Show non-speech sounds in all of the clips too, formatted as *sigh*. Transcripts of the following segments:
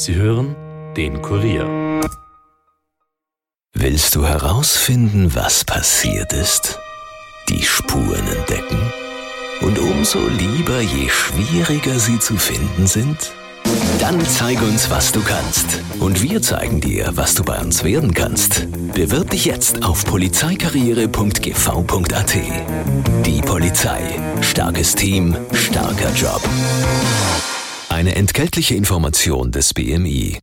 Sie hören den Kurier. Willst du herausfinden, was passiert ist? Die Spuren entdecken? Und umso lieber, je schwieriger sie zu finden sind? Dann zeig uns, was du kannst. Und wir zeigen dir, was du bei uns werden kannst. Bewirb dich jetzt auf polizeikarriere.gv.at. Die Polizei. Starkes Team, starker Job. Eine entgeltliche Information des BMI.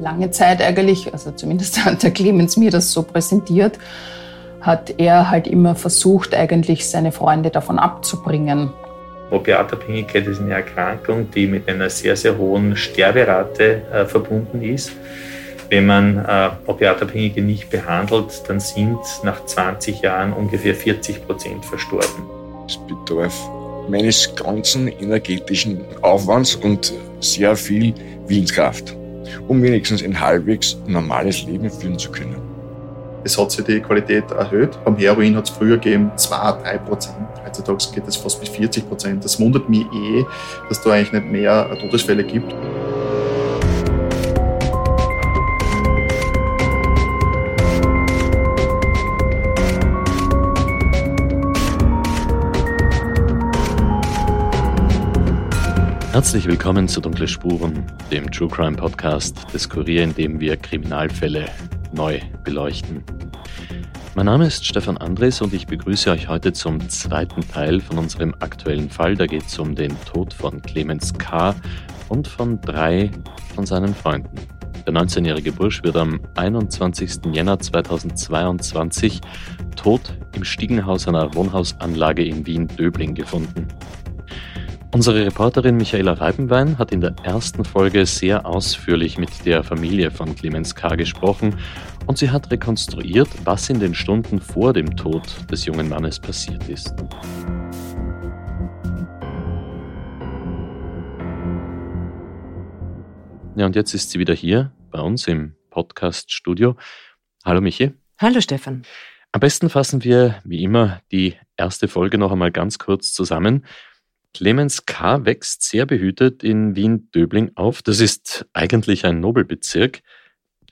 lange Zeit eigentlich, also zumindest hat der Clemens mir das so präsentiert, hat er halt immer versucht, eigentlich seine Freunde davon abzubringen. Opiatabhängigkeit ist eine Erkrankung, die mit einer sehr, sehr hohen Sterberate äh, verbunden ist. Wenn man äh, Opiatabhängige nicht behandelt, dann sind nach 20 Jahren ungefähr 40 Prozent verstorben. Es bedarf meines ganzen energetischen Aufwands und sehr viel Willenskraft um wenigstens ein halbwegs normales Leben führen zu können. Es hat sich die Qualität erhöht. Beim Heroin hat es früher gegeben 2, 3 Prozent. Heutzutage geht es fast bis 40 Prozent. Das wundert mich eh, dass da eigentlich nicht mehr Todesfälle gibt. Herzlich willkommen zu Dunkle Spuren, dem True Crime Podcast des Kurier, in dem wir Kriminalfälle neu beleuchten. Mein Name ist Stefan Andres und ich begrüße euch heute zum zweiten Teil von unserem aktuellen Fall. Da geht es um den Tod von Clemens K. und von drei von seinen Freunden. Der 19-jährige Bursch wird am 21. Jänner 2022 tot im Stiegenhaus einer Wohnhausanlage in Wien-Döbling gefunden. Unsere Reporterin Michaela Reibenwein hat in der ersten Folge sehr ausführlich mit der Familie von Clemens K. gesprochen und sie hat rekonstruiert, was in den Stunden vor dem Tod des jungen Mannes passiert ist. Ja, und jetzt ist sie wieder hier bei uns im Podcast-Studio. Hallo Michi. Hallo Stefan. Am besten fassen wir, wie immer, die erste Folge noch einmal ganz kurz zusammen. Clemens K. wächst sehr behütet in Wien-Döbling auf. Das ist eigentlich ein Nobelbezirk.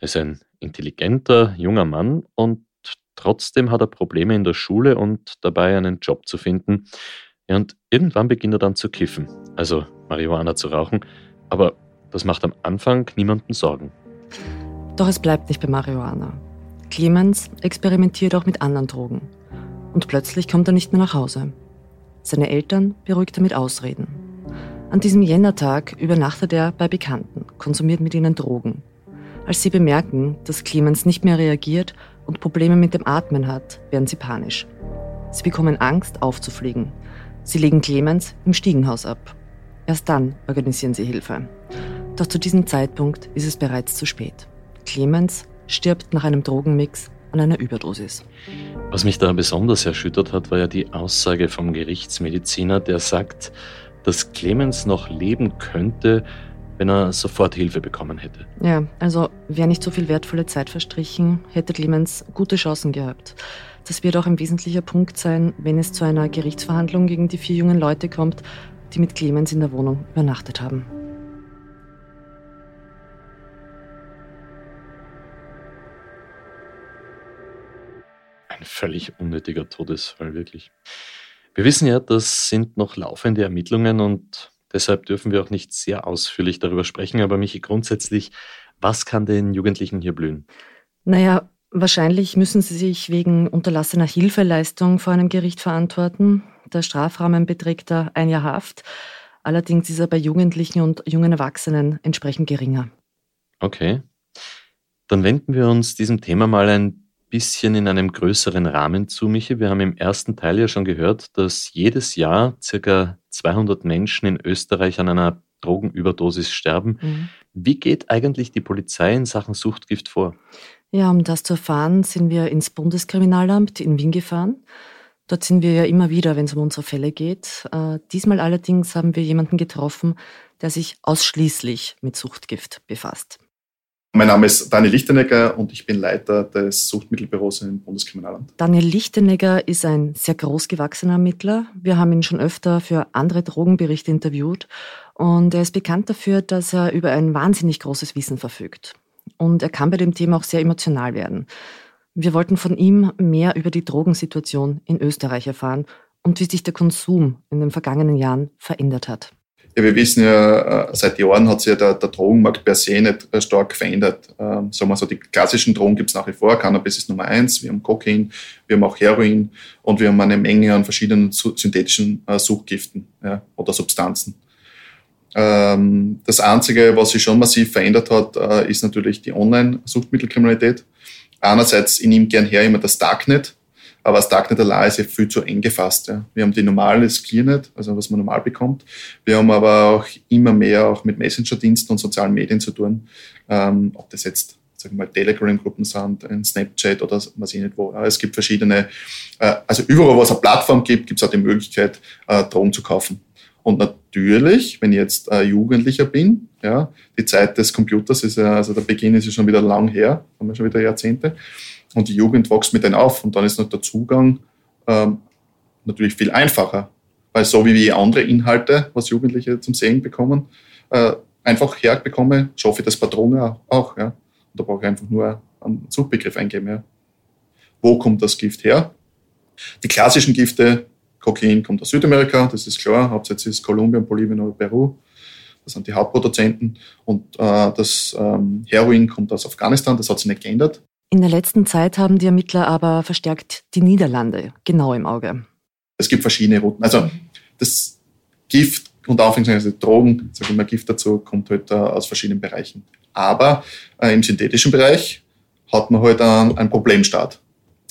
Er ist ein intelligenter, junger Mann und trotzdem hat er Probleme in der Schule und dabei einen Job zu finden. Ja, und irgendwann beginnt er dann zu kiffen, also Marihuana zu rauchen. Aber das macht am Anfang niemanden Sorgen. Doch es bleibt nicht bei Marihuana. Clemens experimentiert auch mit anderen Drogen. Und plötzlich kommt er nicht mehr nach Hause. Seine Eltern beruhigt er mit Ausreden. An diesem Jännertag übernachtet er bei Bekannten, konsumiert mit ihnen Drogen. Als sie bemerken, dass Clemens nicht mehr reagiert und Probleme mit dem Atmen hat, werden sie panisch. Sie bekommen Angst, aufzufliegen. Sie legen Clemens im Stiegenhaus ab. Erst dann organisieren sie Hilfe. Doch zu diesem Zeitpunkt ist es bereits zu spät. Clemens stirbt nach einem Drogenmix an einer Überdosis. Was mich da besonders erschüttert hat, war ja die Aussage vom Gerichtsmediziner, der sagt, dass Clemens noch leben könnte, wenn er sofort Hilfe bekommen hätte. Ja, also wäre nicht so viel wertvolle Zeit verstrichen, hätte Clemens gute Chancen gehabt. Das wird auch ein wesentlicher Punkt sein, wenn es zu einer Gerichtsverhandlung gegen die vier jungen Leute kommt, die mit Clemens in der Wohnung übernachtet haben. Ein völlig unnötiger Todesfall, wirklich. Wir wissen ja, das sind noch laufende Ermittlungen und deshalb dürfen wir auch nicht sehr ausführlich darüber sprechen. Aber Michi, grundsätzlich, was kann den Jugendlichen hier blühen? Naja, wahrscheinlich müssen sie sich wegen unterlassener Hilfeleistung vor einem Gericht verantworten. Der Strafrahmen beträgt da ein Jahr Haft. Allerdings ist er bei Jugendlichen und jungen Erwachsenen entsprechend geringer. Okay. Dann wenden wir uns diesem Thema mal ein bisschen in einem größeren Rahmen zu, Michi. Wir haben im ersten Teil ja schon gehört, dass jedes Jahr circa 200 Menschen in Österreich an einer Drogenüberdosis sterben. Mhm. Wie geht eigentlich die Polizei in Sachen Suchtgift vor? Ja, um das zu erfahren, sind wir ins Bundeskriminalamt in Wien gefahren. Dort sind wir ja immer wieder, wenn es um unsere Fälle geht. Äh, diesmal allerdings haben wir jemanden getroffen, der sich ausschließlich mit Suchtgift befasst. Mein Name ist Daniel Lichtenegger und ich bin Leiter des Suchtmittelbüros im Bundeskriminalamt. Daniel Lichtenegger ist ein sehr großgewachsener Ermittler. Wir haben ihn schon öfter für andere Drogenberichte interviewt und er ist bekannt dafür, dass er über ein wahnsinnig großes Wissen verfügt. Und er kann bei dem Thema auch sehr emotional werden. Wir wollten von ihm mehr über die Drogensituation in Österreich erfahren und wie sich der Konsum in den vergangenen Jahren verändert hat. Ja, wir wissen ja, äh, seit Jahren hat sich ja der, der Drogenmarkt per se nicht äh, stark verändert. Ähm, sagen wir so, die klassischen Drogen gibt es nach wie vor. Cannabis ist Nummer eins. Wir haben Kokain, wir haben auch Heroin und wir haben eine Menge an verschiedenen synthetischen äh, Suchgiften ja, oder Substanzen. Ähm, das Einzige, was sich schon massiv verändert hat, äh, ist natürlich die Online-Suchtmittelkriminalität. Einerseits, ich nehme gern her immer das Darknet, aber das Darknet allein ist ja viel zu eng gefasst. Ja. Wir haben die normale Clearnet, also was man normal bekommt. Wir haben aber auch immer mehr auch mit Messenger-Diensten und sozialen Medien zu tun. Ähm, ob das jetzt Telegram-Gruppen sind, ein Snapchat oder was ich nicht wo. Es gibt verschiedene, äh, also überall, wo es eine Plattform gibt, gibt es auch die Möglichkeit, äh, Drogen zu kaufen. Und natürlich, wenn ich jetzt äh, Jugendlicher bin, ja, die Zeit des Computers ist ja, also der Beginn ist ja schon wieder lang her, haben wir schon wieder Jahrzehnte. Und die Jugend wächst mit denen auf und dann ist noch der Zugang ähm, natürlich viel einfacher. Weil so wie wir andere Inhalte, was Jugendliche zum Sehen bekommen, äh, einfach herbekomme, schaffe ich das Patronen auch. Ja. Und da brauche ich einfach nur einen Suchbegriff eingeben. Ja. Wo kommt das Gift her? Die klassischen Gifte, Kokain kommt aus Südamerika, das ist klar, hauptsächlich ist Kolumbien, Bolivien oder Peru. Das sind die Hauptproduzenten. Und äh, das ähm, Heroin kommt aus Afghanistan, das hat sich nicht geändert. In der letzten Zeit haben die Ermittler aber verstärkt die Niederlande genau im Auge. Es gibt verschiedene Routen. Also das Gift und Anführungszeichen Drogen, sage ich mal Gift dazu, kommt halt äh, aus verschiedenen Bereichen. Aber äh, im synthetischen Bereich hat man halt einen, einen Problemstaat.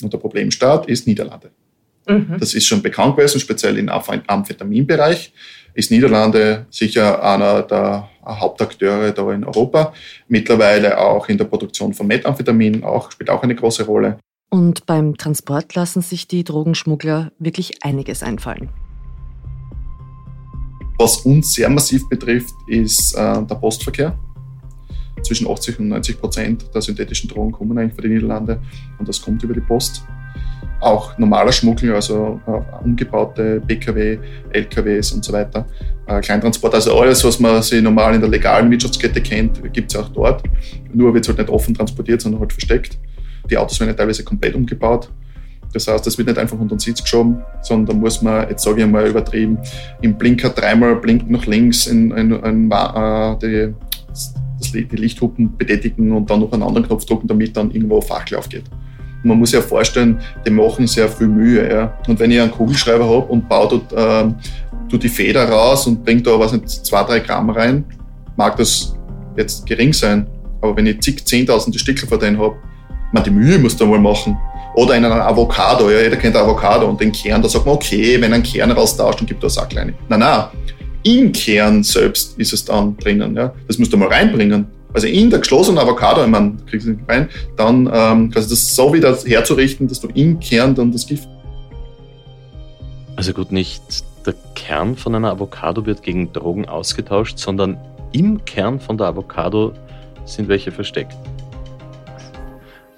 Und der Problemstaat ist Niederlande. Mhm. Das ist schon bekannt gewesen, speziell im Amphetaminbereich ist Niederlande sicher einer der Hauptakteure da in Europa. Mittlerweile auch in der Produktion von Methamphetamin auch, spielt auch eine große Rolle. Und beim Transport lassen sich die Drogenschmuggler wirklich einiges einfallen. Was uns sehr massiv betrifft, ist äh, der Postverkehr. Zwischen 80 und 90 Prozent der synthetischen Drogen kommen eigentlich von den Niederlanden und das kommt über die Post auch normaler Schmuggel, also äh, umgebaute Pkw, LKWs und so weiter, äh, Kleintransport, also alles, was man sich normal in der legalen Wirtschaftskette kennt, gibt es auch dort. Nur wird es halt nicht offen transportiert, sondern halt versteckt. Die Autos werden teilweise komplett umgebaut. Das heißt, das wird nicht einfach unter den Sitz geschoben, sondern da muss man, jetzt sage ich mal übertrieben, im Blinker dreimal blinken nach links, in, in, in, äh, die, die Lichthupen betätigen und dann noch einen anderen Knopf drücken, damit dann irgendwo Fachlauf geht. Man muss ja vorstellen, die machen sehr viel Mühe. Ja. Und wenn ich einen Kugelschreiber habe und baue dort äh, tue die Feder raus und bringe da was nicht, zwei, drei Gramm rein, mag das jetzt gering sein. Aber wenn ich zig, zehntausende Stickel von denen habe, man die Mühe muss da mal machen. Oder in einem Avocado, ja, jeder kennt Avocado und den Kern, da sagt man, okay, wenn ein Kern raustauscht, dann gibt es auch kleine. Nein, nein, im Kern selbst ist es dann drinnen. Ja. Das musst du mal reinbringen also in der geschlossenen Avocado, ich meine, kriegst du nicht rein, dann ähm, quasi das so wieder herzurichten, dass du im Kern dann das Gift. Also gut, nicht der Kern von einer Avocado wird gegen Drogen ausgetauscht, sondern im Kern von der Avocado sind welche versteckt.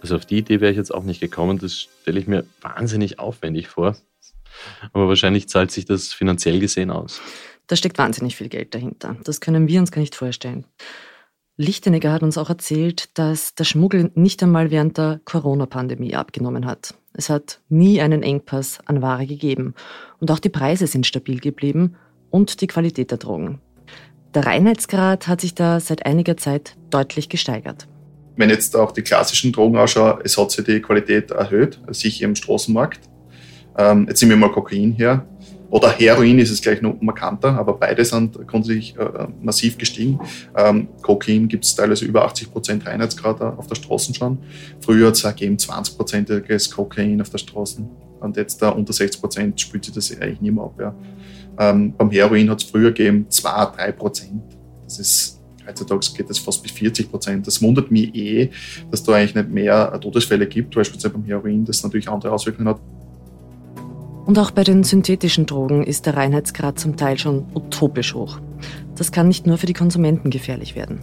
Also auf die Idee wäre ich jetzt auch nicht gekommen. Das stelle ich mir wahnsinnig aufwendig vor. Aber wahrscheinlich zahlt sich das finanziell gesehen aus. Da steckt wahnsinnig viel Geld dahinter. Das können wir uns gar nicht vorstellen. Lichtenegger hat uns auch erzählt, dass der Schmuggel nicht einmal während der Corona-Pandemie abgenommen hat. Es hat nie einen Engpass an Ware gegeben. Und auch die Preise sind stabil geblieben und die Qualität der Drogen. Der Reinheitsgrad hat sich da seit einiger Zeit deutlich gesteigert. Wenn jetzt auch die klassischen Drogen ausschauen, es hat sich die Qualität erhöht, sicher im Straßenmarkt. Ähm, jetzt nehmen wir mal Kokain her. Oder Heroin ist es gleich noch markanter, aber beide sind grundsätzlich äh, massiv gestiegen. Ähm, Kokain gibt es teilweise über 80 Prozent Reinheitsgrad auf der Straße schon. Früher hat es gegeben 20 prozentiges Kokain auf der Straße. Und jetzt da unter 60 Prozent spült sich das eigentlich nicht mehr ab. Ja. Ähm, beim Heroin hat es früher gegeben 2, 3 Prozent. Das ist Heutzutage geht das fast bis 40 Prozent. Das wundert mich eh, dass da eigentlich nicht mehr Todesfälle gibt, beispielsweise beim Heroin, das natürlich andere Auswirkungen hat. Und auch bei den synthetischen Drogen ist der Reinheitsgrad zum Teil schon utopisch hoch. Das kann nicht nur für die Konsumenten gefährlich werden.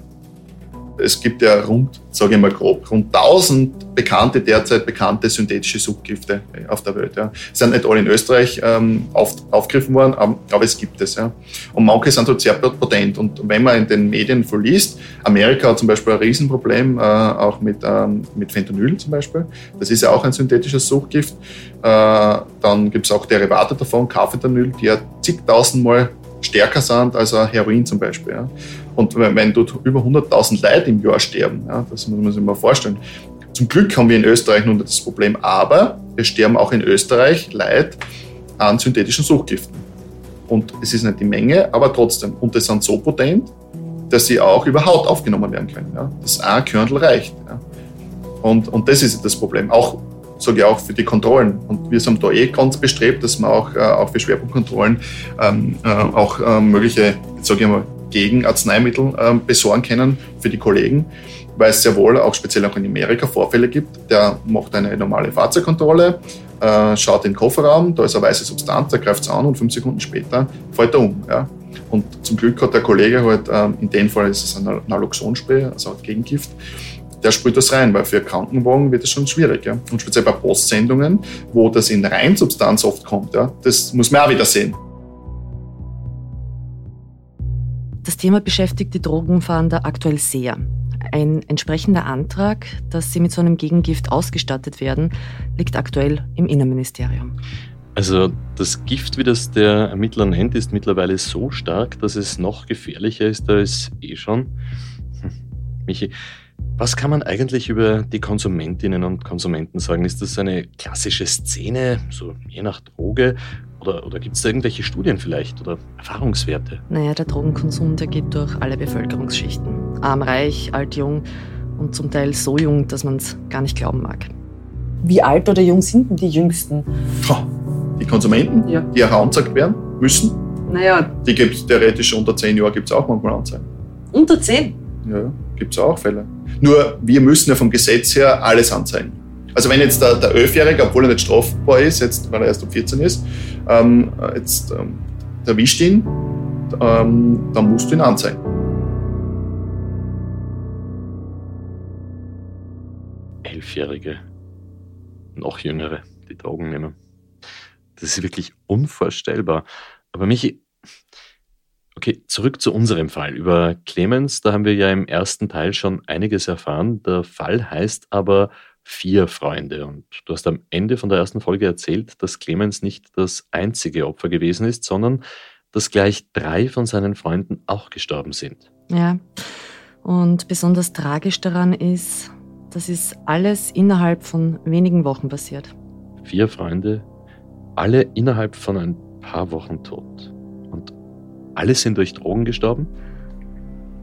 Es gibt ja rund, sage ich mal grob, rund 1000 bekannte, derzeit bekannte synthetische Suchtgifte auf der Welt. Ja. Sind nicht alle in Österreich ähm, auf, aufgegriffen worden, aber, es gibt es. Ja. Und manche sind dort sehr potent. Und wenn man in den Medien verliest, Amerika hat zum Beispiel ein Riesenproblem, äh, auch mit, ähm, mit Fentanyl zum Beispiel. Das ist ja auch ein synthetisches Suchtgift. Äh, dann gibt es auch Derivate davon, Carfentanyl, die ja zigtausendmal stärker sind als Heroin zum Beispiel. Ja. Und wenn dort über 100.000 Leute im Jahr sterben, ja, das muss man sich mal vorstellen. Zum Glück haben wir in Österreich nun das Problem, aber es sterben auch in Österreich Leute an synthetischen Suchtgiften. Und es ist nicht die Menge, aber trotzdem. Und die sind so potent, dass sie auch über Haut aufgenommen werden können. Ja. Das ein Körnel reicht. Ja. Und, und das ist das Problem. Auch sage ich auch für die Kontrollen. Und wir sind da eh ganz bestrebt, dass wir auch, äh, auch für Schwerpunktkontrollen ähm, äh, auch äh, mögliche, sage ich mal, Gegenarzneimittel äh, besorgen können für die Kollegen, weil es sehr wohl auch speziell auch in Amerika Vorfälle gibt. Der macht eine normale Fahrzeugkontrolle, äh, schaut in den Kofferraum, da ist eine weiße Substanz, er greift es an und fünf Sekunden später fällt er um. Ja. Und zum Glück hat der Kollege halt, ähm, in dem Fall ist es ein Naloxonspray, also ein Gegengift, der sprüht das rein, weil für Krankenwagen wird es schon schwierig. Ja? Und speziell bei Postsendungen, wo das in Reinsubstanz oft kommt, ja, das muss man auch wieder sehen. Das Thema beschäftigt die Drogenfahnder aktuell sehr. Ein entsprechender Antrag, dass sie mit so einem Gegengift ausgestattet werden, liegt aktuell im Innenministerium. Also das Gift, wie das der Ermittler nennt, ist mittlerweile so stark, dass es noch gefährlicher ist als eh schon. Hm. Michi, was kann man eigentlich über die Konsumentinnen und Konsumenten sagen? Ist das eine klassische Szene, so je nach Droge? Oder, oder gibt es da irgendwelche Studien vielleicht oder Erfahrungswerte? Naja, der Drogenkonsum, der geht durch alle Bevölkerungsschichten. Arm, reich, alt, jung und zum Teil so jung, dass man es gar nicht glauben mag. Wie alt oder jung sind denn die Jüngsten? Die Konsumenten, ja. die herangezeigt werden müssen? Naja. Die gibt es theoretisch unter 10 Jahren gibt es auch manchmal Anzeigen. Unter 10? Ja, gibt es auch Fälle. Nur wir müssen ja vom Gesetz her alles anzeigen. Also wenn jetzt der, Elfjährige, obwohl er nicht strafbar ist, jetzt, weil er erst um 14 ist, ähm, jetzt ähm, erwischt ihn, ähm, dann musst du ihn anzeigen. Elfjährige, noch Jüngere, die Drogen nehmen. Das ist wirklich unvorstellbar. Aber Michi, Okay, zurück zu unserem Fall. Über Clemens, da haben wir ja im ersten Teil schon einiges erfahren. Der Fall heißt aber vier Freunde. Und du hast am Ende von der ersten Folge erzählt, dass Clemens nicht das einzige Opfer gewesen ist, sondern dass gleich drei von seinen Freunden auch gestorben sind. Ja, und besonders tragisch daran ist, das ist alles innerhalb von wenigen Wochen passiert. Vier Freunde, alle innerhalb von ein paar Wochen tot. Alle sind durch Drogen gestorben?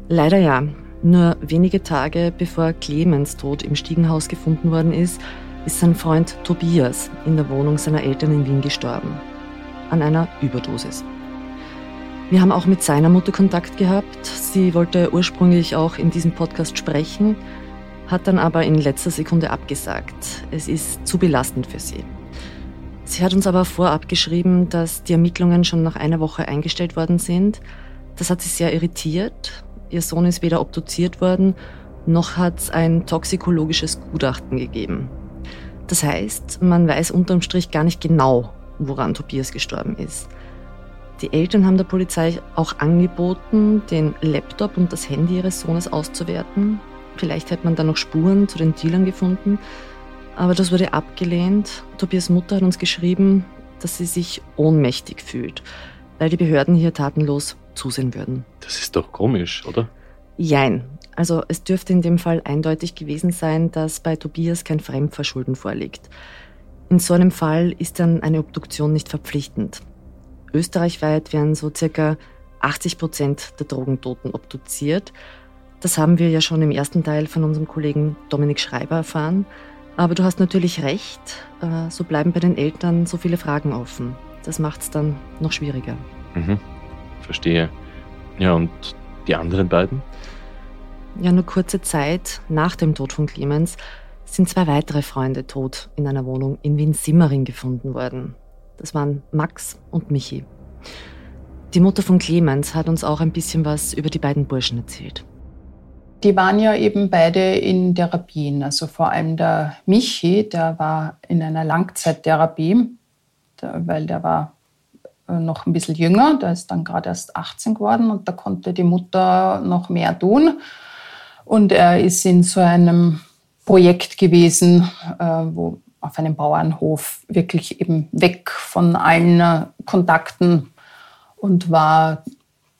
Leider ja. Nur wenige Tage bevor Clemens Tod im Stiegenhaus gefunden worden ist, ist sein Freund Tobias in der Wohnung seiner Eltern in Wien gestorben. An einer Überdosis. Wir haben auch mit seiner Mutter Kontakt gehabt. Sie wollte ursprünglich auch in diesem Podcast sprechen, hat dann aber in letzter Sekunde abgesagt. Es ist zu belastend für sie. Sie hat uns aber vorab geschrieben, dass die Ermittlungen schon nach einer Woche eingestellt worden sind. Das hat sie sehr irritiert. Ihr Sohn ist weder obduziert worden, noch hat es ein toxikologisches Gutachten gegeben. Das heißt, man weiß unterm Strich gar nicht genau, woran Tobias gestorben ist. Die Eltern haben der Polizei auch angeboten, den Laptop und das Handy ihres Sohnes auszuwerten. Vielleicht hätte man da noch Spuren zu den Dealern gefunden. Aber das wurde abgelehnt. Tobias Mutter hat uns geschrieben, dass sie sich ohnmächtig fühlt, weil die Behörden hier tatenlos zusehen würden. Das ist doch komisch, oder? Jein. Also es dürfte in dem Fall eindeutig gewesen sein, dass bei Tobias kein Fremdverschulden vorliegt. In so einem Fall ist dann eine Obduktion nicht verpflichtend. Österreichweit werden so circa 80 Prozent der Drogentoten obduziert. Das haben wir ja schon im ersten Teil von unserem Kollegen Dominik Schreiber erfahren. Aber du hast natürlich recht, äh, so bleiben bei den Eltern so viele Fragen offen. Das macht es dann noch schwieriger. Mhm, verstehe. Ja, und die anderen beiden? Ja, nur kurze Zeit nach dem Tod von Clemens sind zwei weitere Freunde tot in einer Wohnung in Wien-Simmering gefunden worden. Das waren Max und Michi. Die Mutter von Clemens hat uns auch ein bisschen was über die beiden Burschen erzählt. Die waren ja eben beide in Therapien. Also vor allem der Michi, der war in einer Langzeittherapie, weil der war noch ein bisschen jünger, der ist dann gerade erst 18 geworden und da konnte die Mutter noch mehr tun. Und er ist in so einem Projekt gewesen, äh, wo auf einem Bauernhof wirklich eben weg von allen äh, Kontakten und war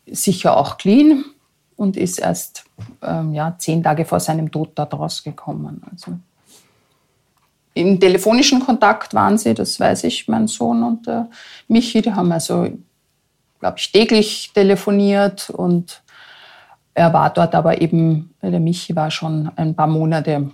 sicher auch clean und ist erst ähm, ja, zehn Tage vor seinem Tod dort rausgekommen. Also im telefonischen Kontakt waren sie, das weiß ich, mein Sohn und der Michi, die haben also, glaube ich, täglich telefoniert und er war dort aber eben, der Michi war schon ein paar Monate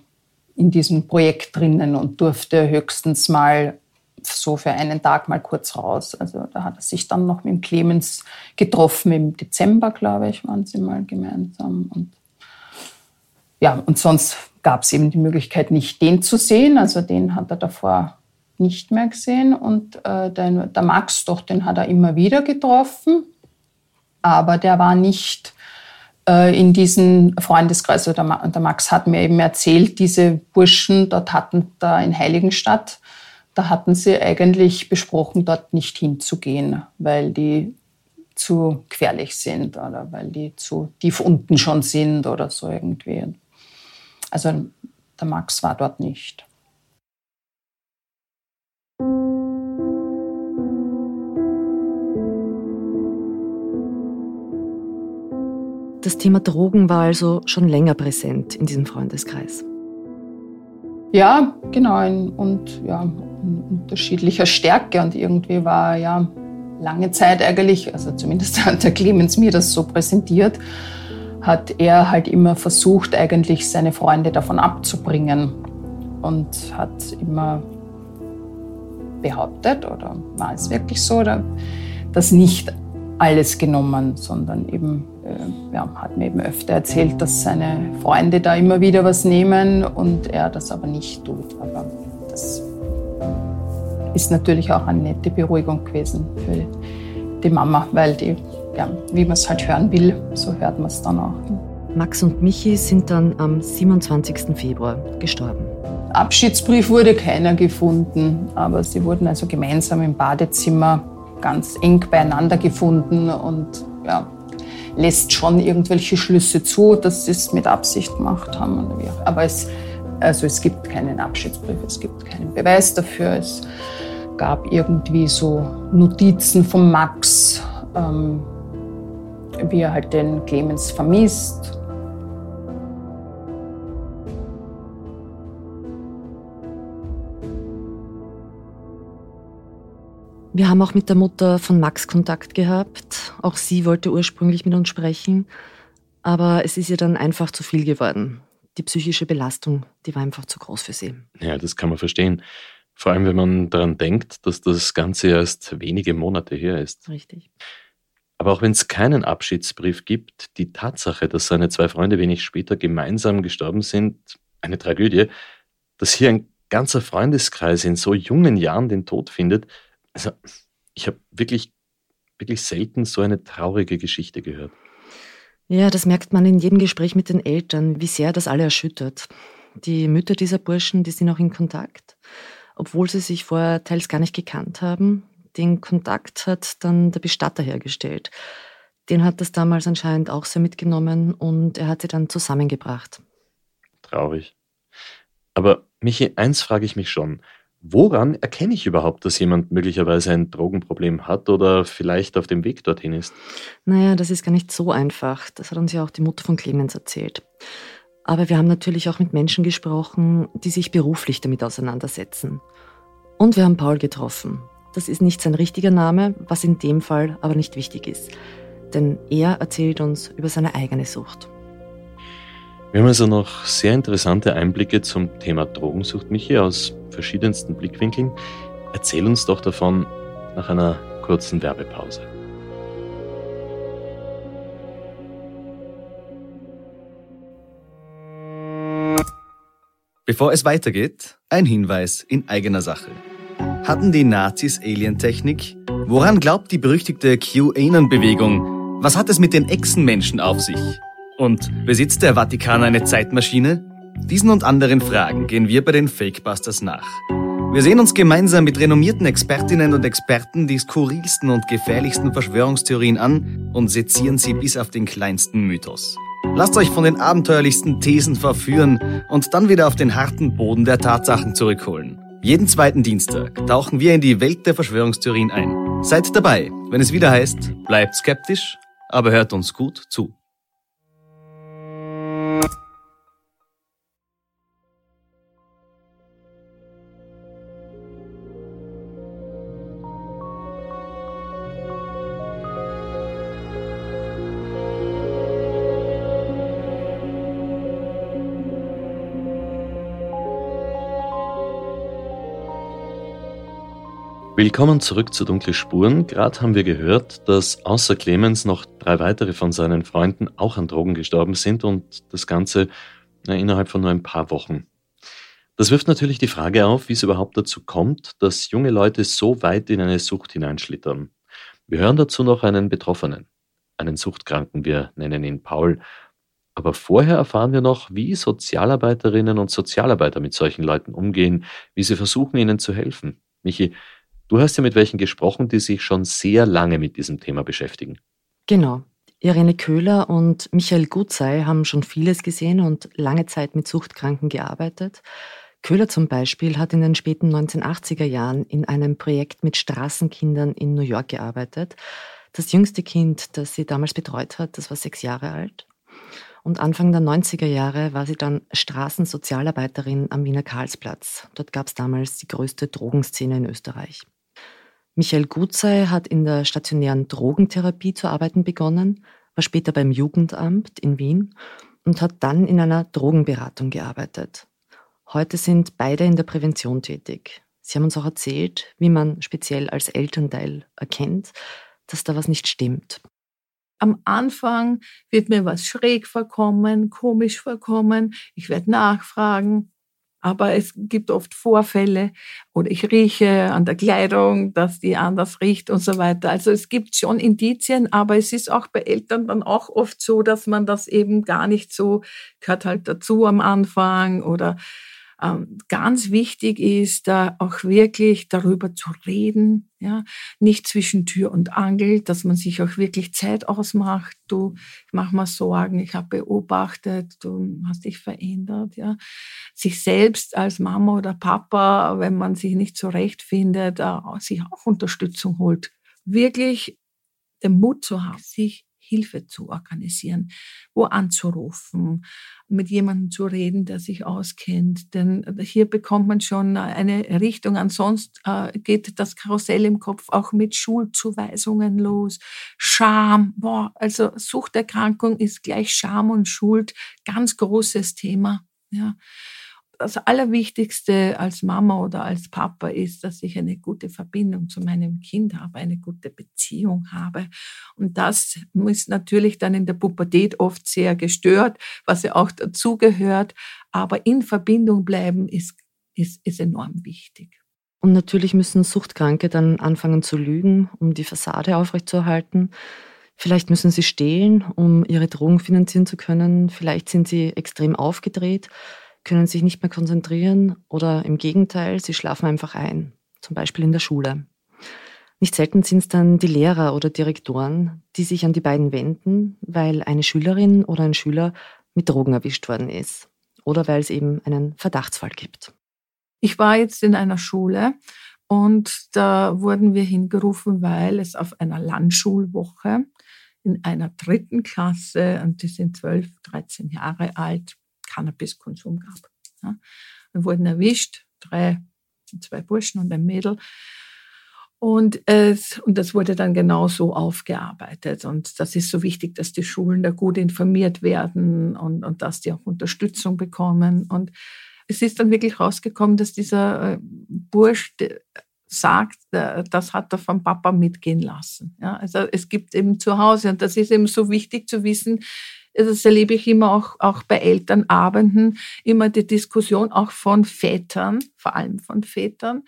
in diesem Projekt drinnen und durfte höchstens mal so für einen Tag mal kurz raus. Also da hat er sich dann noch mit dem Clemens getroffen im Dezember, glaube ich, waren sie mal gemeinsam. Und ja, und sonst gab es eben die Möglichkeit, nicht den zu sehen. Also den hat er davor nicht mehr gesehen. Und äh, den, der Max, doch, den hat er immer wieder getroffen. Aber der war nicht äh, in diesem Freundeskreis. Also der, der, Max hat mir eben erzählt, diese Burschen dort hatten da in Heiligenstadt, da hatten sie eigentlich besprochen, dort nicht hinzugehen, weil die zu gefährlich sind oder weil die zu tief unten schon sind oder so irgendwie. Also der Max war dort nicht. Das Thema Drogen war also schon länger präsent in diesem Freundeskreis. Ja, genau. Und ja, in unterschiedlicher Stärke. Und irgendwie war ja lange Zeit eigentlich, also zumindest *laughs* hat der Clemens mir das so präsentiert, hat er halt immer versucht, eigentlich seine Freunde davon abzubringen. Und hat immer behauptet, oder war es wirklich so, oder, dass nicht alles genommen, sondern eben, äh, ja, hat mir eben öfter erzählt, dass seine Freunde da immer wieder was nehmen und er das aber nicht tut. Aber das ist natürlich auch eine nette Beruhigung gewesen für die Mama, weil die, ja, wie man es halt hören will, so hört man es dann auch. Max und Michi sind dann am 27. Februar gestorben. Abschiedsbrief wurde keiner gefunden, aber sie wurden also gemeinsam im Badezimmer ganz eng beieinander gefunden und ja, lässt schon irgendwelche Schlüsse zu, dass sie es mit Absicht gemacht haben. Aber es, also es gibt keinen Abschiedsbrief, es gibt keinen Beweis dafür. Es gab irgendwie so Notizen von Max, ähm, wie er halt den Clemens vermisst Wir haben auch mit der Mutter von Max Kontakt gehabt. Auch sie wollte ursprünglich mit uns sprechen, aber es ist ihr dann einfach zu viel geworden. Die psychische Belastung, die war einfach zu groß für sie. Ja, das kann man verstehen. Vor allem, wenn man daran denkt, dass das Ganze erst wenige Monate her ist. Richtig. Aber auch wenn es keinen Abschiedsbrief gibt, die Tatsache, dass seine zwei Freunde wenig später gemeinsam gestorben sind, eine Tragödie, dass hier ein ganzer Freundeskreis in so jungen Jahren den Tod findet, also ich habe wirklich, wirklich selten so eine traurige Geschichte gehört. Ja, das merkt man in jedem Gespräch mit den Eltern, wie sehr das alle erschüttert. Die Mütter dieser Burschen, die sind auch in Kontakt, obwohl sie sich vorher teils gar nicht gekannt haben. Den Kontakt hat dann der Bestatter hergestellt. Den hat das damals anscheinend auch sehr mitgenommen und er hat sie dann zusammengebracht. Traurig. Aber Michi, eins frage ich mich schon. Woran erkenne ich überhaupt, dass jemand möglicherweise ein Drogenproblem hat oder vielleicht auf dem Weg dorthin ist? Naja, das ist gar nicht so einfach. Das hat uns ja auch die Mutter von Clemens erzählt. Aber wir haben natürlich auch mit Menschen gesprochen, die sich beruflich damit auseinandersetzen. Und wir haben Paul getroffen. Das ist nicht sein richtiger Name, was in dem Fall aber nicht wichtig ist. Denn er erzählt uns über seine eigene Sucht. Wir haben also noch sehr interessante Einblicke zum Thema Drogensucht, Michi, aus verschiedensten Blickwinkeln. Erzähl uns doch davon nach einer kurzen Werbepause. Bevor es weitergeht, ein Hinweis in eigener Sache. Hatten die Nazis Alientechnik? Woran glaubt die berüchtigte QAnon-Bewegung? Was hat es mit den Echsenmenschen auf sich? Und besitzt der Vatikan eine Zeitmaschine? Diesen und anderen Fragen gehen wir bei den Fakebusters nach. Wir sehen uns gemeinsam mit renommierten Expertinnen und Experten die skurrilsten und gefährlichsten Verschwörungstheorien an und sezieren sie bis auf den kleinsten Mythos. Lasst euch von den abenteuerlichsten Thesen verführen und dann wieder auf den harten Boden der Tatsachen zurückholen. Jeden zweiten Dienstag tauchen wir in die Welt der Verschwörungstheorien ein. Seid dabei, wenn es wieder heißt, bleibt skeptisch, aber hört uns gut zu. Willkommen zurück zu Dunkle Spuren. Gerade haben wir gehört, dass außer Clemens noch drei weitere von seinen Freunden auch an Drogen gestorben sind und das Ganze na, innerhalb von nur ein paar Wochen. Das wirft natürlich die Frage auf, wie es überhaupt dazu kommt, dass junge Leute so weit in eine Sucht hineinschlittern. Wir hören dazu noch einen Betroffenen, einen Suchtkranken, wir nennen ihn Paul. Aber vorher erfahren wir noch, wie Sozialarbeiterinnen und Sozialarbeiter mit solchen Leuten umgehen, wie sie versuchen, ihnen zu helfen. Michi, Du hast ja mit welchen gesprochen, die sich schon sehr lange mit diesem Thema beschäftigen. Genau. Irene Köhler und Michael Gutzei haben schon vieles gesehen und lange Zeit mit Suchtkranken gearbeitet. Köhler zum Beispiel hat in den späten 1980er Jahren in einem Projekt mit Straßenkindern in New York gearbeitet. Das jüngste Kind, das sie damals betreut hat, das war sechs Jahre alt. Und Anfang der 90er Jahre war sie dann Straßensozialarbeiterin am Wiener Karlsplatz. Dort gab es damals die größte Drogenszene in Österreich. Michael Gutzei hat in der stationären Drogentherapie zu arbeiten begonnen, war später beim Jugendamt in Wien und hat dann in einer Drogenberatung gearbeitet. Heute sind beide in der Prävention tätig. Sie haben uns auch erzählt, wie man speziell als Elternteil erkennt, dass da was nicht stimmt. Am Anfang wird mir was schräg vorkommen, komisch vorkommen. Ich werde nachfragen. Aber es gibt oft Vorfälle oder ich rieche an der Kleidung, dass die anders riecht und so weiter. Also es gibt schon Indizien, aber es ist auch bei Eltern dann auch oft so, dass man das eben gar nicht so, gehört halt dazu am Anfang oder ganz wichtig ist, da auch wirklich darüber zu reden, ja, nicht zwischen Tür und Angel, dass man sich auch wirklich Zeit ausmacht. Du, ich mach mir Sorgen, ich habe beobachtet, du hast dich verändert, ja. Sich selbst als Mama oder Papa, wenn man sich nicht zurechtfindet, äh, sich auch Unterstützung holt. Wirklich den Mut zu haben, sich Hilfe zu organisieren, wo anzurufen, mit jemandem zu reden, der sich auskennt. Denn hier bekommt man schon eine Richtung. Ansonsten äh, geht das Karussell im Kopf auch mit Schuldzuweisungen los. Scham, boah, also Suchterkrankung ist gleich Scham und Schuld, ganz großes Thema. Ja das Allerwichtigste als Mama oder als Papa ist, dass ich eine gute Verbindung zu meinem Kind habe, eine gute Beziehung habe. Und das ist natürlich dann in der Pubertät oft sehr gestört, was ja auch dazugehört. Aber in Verbindung bleiben ist, ist, ist enorm wichtig. Und natürlich müssen Suchtkranke dann anfangen zu lügen, um die Fassade aufrechtzuerhalten. Vielleicht müssen sie stehlen, um ihre Drogen finanzieren zu können. Vielleicht sind sie extrem aufgedreht können sich nicht mehr konzentrieren oder im Gegenteil, sie schlafen einfach ein, zum Beispiel in der Schule. Nicht selten sind es dann die Lehrer oder Direktoren, die sich an die beiden wenden, weil eine Schülerin oder ein Schüler mit Drogen erwischt worden ist oder weil es eben einen Verdachtsfall gibt. Ich war jetzt in einer Schule und da wurden wir hingerufen, weil es auf einer Landschulwoche in einer dritten Klasse, und die sind zwölf, 13 Jahre alt, Cannabiskonsum gab. Ja. Wir wurden erwischt, drei, zwei Burschen und ein Mädel. Und, es, und das wurde dann genauso aufgearbeitet. Und das ist so wichtig, dass die Schulen da gut informiert werden und, und dass die auch Unterstützung bekommen. Und es ist dann wirklich rausgekommen, dass dieser äh, Bursch sagt, äh, das hat er vom Papa mitgehen lassen. Ja, also es gibt eben zu Hause, und das ist eben so wichtig zu wissen, das erlebe ich immer auch, auch bei Elternabenden, immer die Diskussion auch von Vätern, vor allem von Vätern,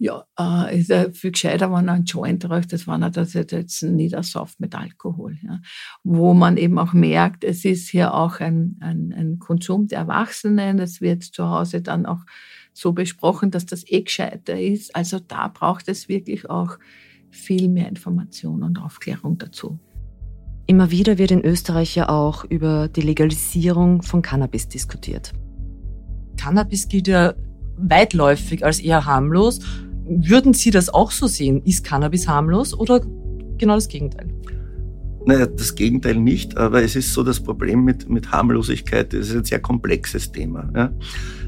Ja, äh, ist ja viel gescheiter, wenn er einen Joint raucht, das wenn er das jetzt niedersauft mit Alkohol. Ja. Wo man eben auch merkt, es ist hier auch ein, ein, ein Konsum der Erwachsenen. Es wird zu Hause dann auch so besprochen, dass das eh gescheiter ist. Also da braucht es wirklich auch viel mehr Information und Aufklärung dazu. Immer wieder wird in Österreich ja auch über die Legalisierung von Cannabis diskutiert. Cannabis gilt ja weitläufig als eher harmlos. Würden Sie das auch so sehen? Ist Cannabis harmlos oder genau das Gegenteil? Naja, das Gegenteil nicht, aber es ist so das Problem mit, mit Harmlosigkeit, das ist ein sehr komplexes Thema. Ja?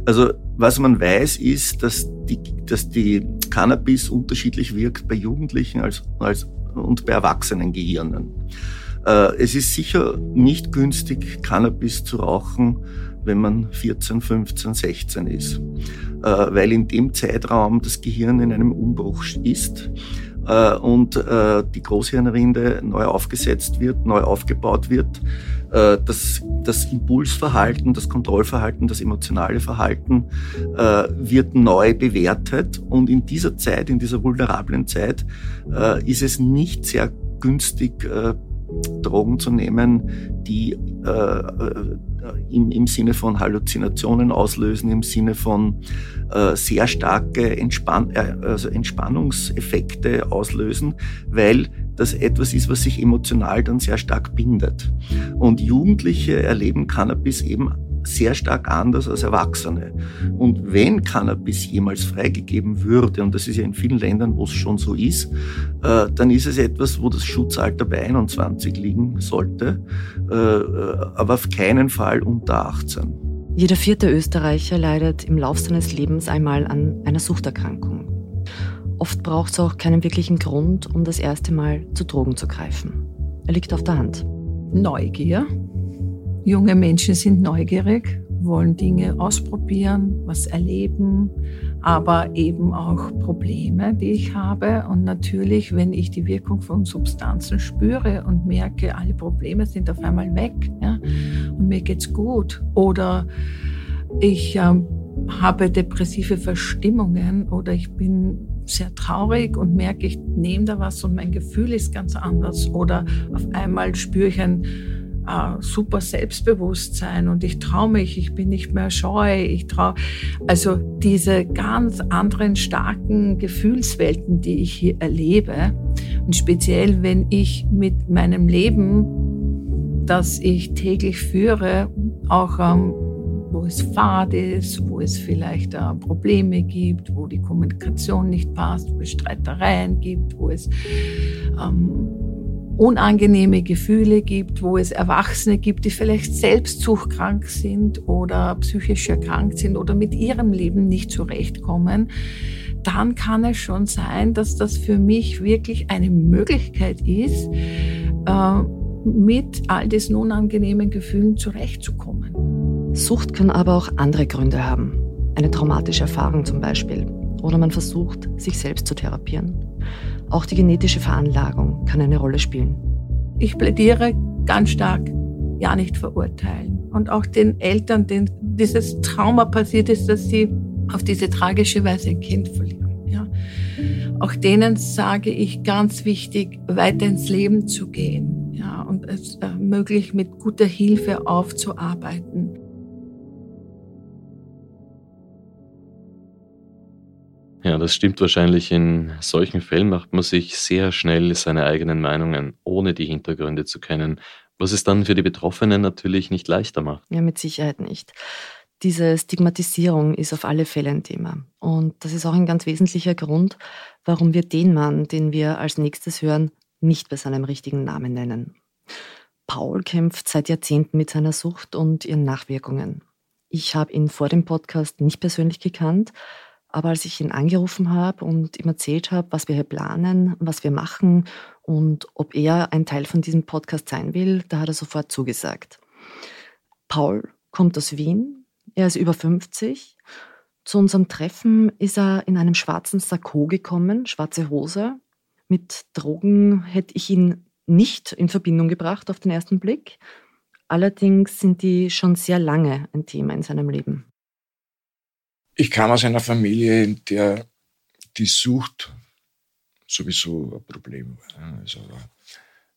Also was man weiß, ist, dass die, dass die Cannabis unterschiedlich wirkt bei Jugendlichen als, als, und bei erwachsenen Gehirnen. Äh, es ist sicher nicht günstig, Cannabis zu rauchen, wenn man 14, 15, 16 ist, äh, weil in dem Zeitraum das Gehirn in einem Umbruch ist äh, und die Großhirnrinde neu aufgesetzt wird, neu aufgebaut wird. Das, das Impulsverhalten, das Kontrollverhalten, das emotionale Verhalten wird neu bewertet und in dieser Zeit, in dieser vulnerablen Zeit, ist es nicht sehr günstig, Drogen zu nehmen, die äh, äh, im, im Sinne von Halluzinationen auslösen, im Sinne von äh, sehr starke Entspann äh, also Entspannungseffekte auslösen, weil das etwas ist, was sich emotional dann sehr stark bindet. Und Jugendliche erleben Cannabis eben sehr stark anders als Erwachsene. Und wenn Cannabis jemals freigegeben würde, und das ist ja in vielen Ländern, wo es schon so ist, äh, dann ist es etwas, wo das Schutzalter bei 21 liegen sollte, äh, aber auf keinen Fall unter 18. Jeder vierte Österreicher leidet im Lauf seines Lebens einmal an einer Suchterkrankung. Oft braucht es auch keinen wirklichen Grund, um das erste Mal zu Drogen zu greifen. Er liegt auf der Hand. Neugier, Junge Menschen sind neugierig, wollen Dinge ausprobieren, was erleben, aber eben auch Probleme, die ich habe. Und natürlich, wenn ich die Wirkung von Substanzen spüre und merke, alle Probleme sind auf einmal weg ja, und mir geht's gut. Oder ich ähm, habe depressive Verstimmungen oder ich bin sehr traurig und merke, ich nehme da was und mein Gefühl ist ganz anders. Oder auf einmal spüre ich ein äh, super Selbstbewusstsein und ich traue mich, ich bin nicht mehr scheu, ich traue. Also diese ganz anderen starken Gefühlswelten, die ich hier erlebe und speziell wenn ich mit meinem Leben, das ich täglich führe, auch ähm, wo es fad ist, wo es vielleicht äh, Probleme gibt, wo die Kommunikation nicht passt, wo es Streitereien gibt, wo es ähm, unangenehme Gefühle gibt, wo es Erwachsene gibt, die vielleicht selbst suchtkrank sind oder psychisch erkrankt sind oder mit ihrem Leben nicht zurechtkommen, dann kann es schon sein, dass das für mich wirklich eine Möglichkeit ist, äh, mit all diesen unangenehmen Gefühlen zurechtzukommen. Sucht kann aber auch andere Gründe haben. Eine traumatische Erfahrung zum Beispiel. Oder man versucht, sich selbst zu therapieren. Auch die genetische Veranlagung kann eine Rolle spielen. Ich plädiere ganz stark, ja nicht verurteilen. Und auch den Eltern, denen dieses Trauma passiert ist, dass sie auf diese tragische Weise ein Kind verlieren. Ja. Auch denen sage ich ganz wichtig, weiter ins Leben zu gehen ja, und es äh, möglich mit guter Hilfe aufzuarbeiten. Ja, das stimmt wahrscheinlich. In solchen Fällen macht man sich sehr schnell seine eigenen Meinungen, ohne die Hintergründe zu kennen, was es dann für die Betroffenen natürlich nicht leichter macht. Ja, mit Sicherheit nicht. Diese Stigmatisierung ist auf alle Fälle ein Thema. Und das ist auch ein ganz wesentlicher Grund, warum wir den Mann, den wir als nächstes hören, nicht bei seinem richtigen Namen nennen. Paul kämpft seit Jahrzehnten mit seiner Sucht und ihren Nachwirkungen. Ich habe ihn vor dem Podcast nicht persönlich gekannt, aber als ich ihn angerufen habe und ihm erzählt habe, was wir hier planen, was wir machen und ob er ein Teil von diesem Podcast sein will, da hat er sofort zugesagt. Paul kommt aus Wien, er ist über 50. Zu unserem Treffen ist er in einem schwarzen Sakko gekommen, schwarze Hose. Mit Drogen hätte ich ihn nicht in Verbindung gebracht auf den ersten Blick. Allerdings sind die schon sehr lange ein Thema in seinem Leben. Ich kam aus einer Familie, in der die Sucht sowieso ein Problem war. Also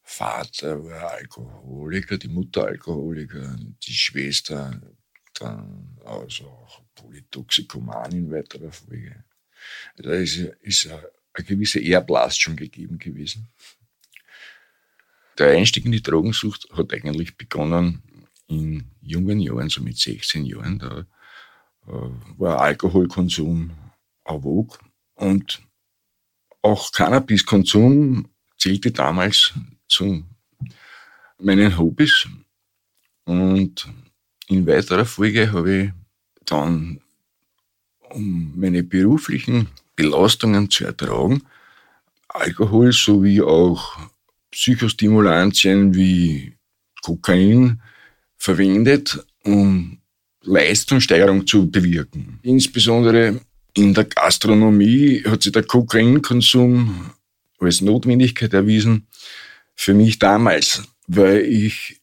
Vater war Alkoholiker, die Mutter Alkoholiker, die Schwester dann also auch Polytoxikoman in weiterer Folge. Da ist, ist eine gewisse Erblast schon gegeben gewesen. Der Einstieg in die Drogensucht hat eigentlich begonnen in jungen Jahren, so mit 16 Jahren. Da war Alkoholkonsum erwog und auch Cannabiskonsum zählte damals zu meinen Hobbys. Und in weiterer Folge habe ich dann, um meine beruflichen Belastungen zu ertragen, Alkohol sowie auch Psychostimulantien wie Kokain verwendet, um Leistungssteigerung zu bewirken. Insbesondere in der Gastronomie hat sich der Kokainkonsum als Notwendigkeit erwiesen. Für mich damals, weil ich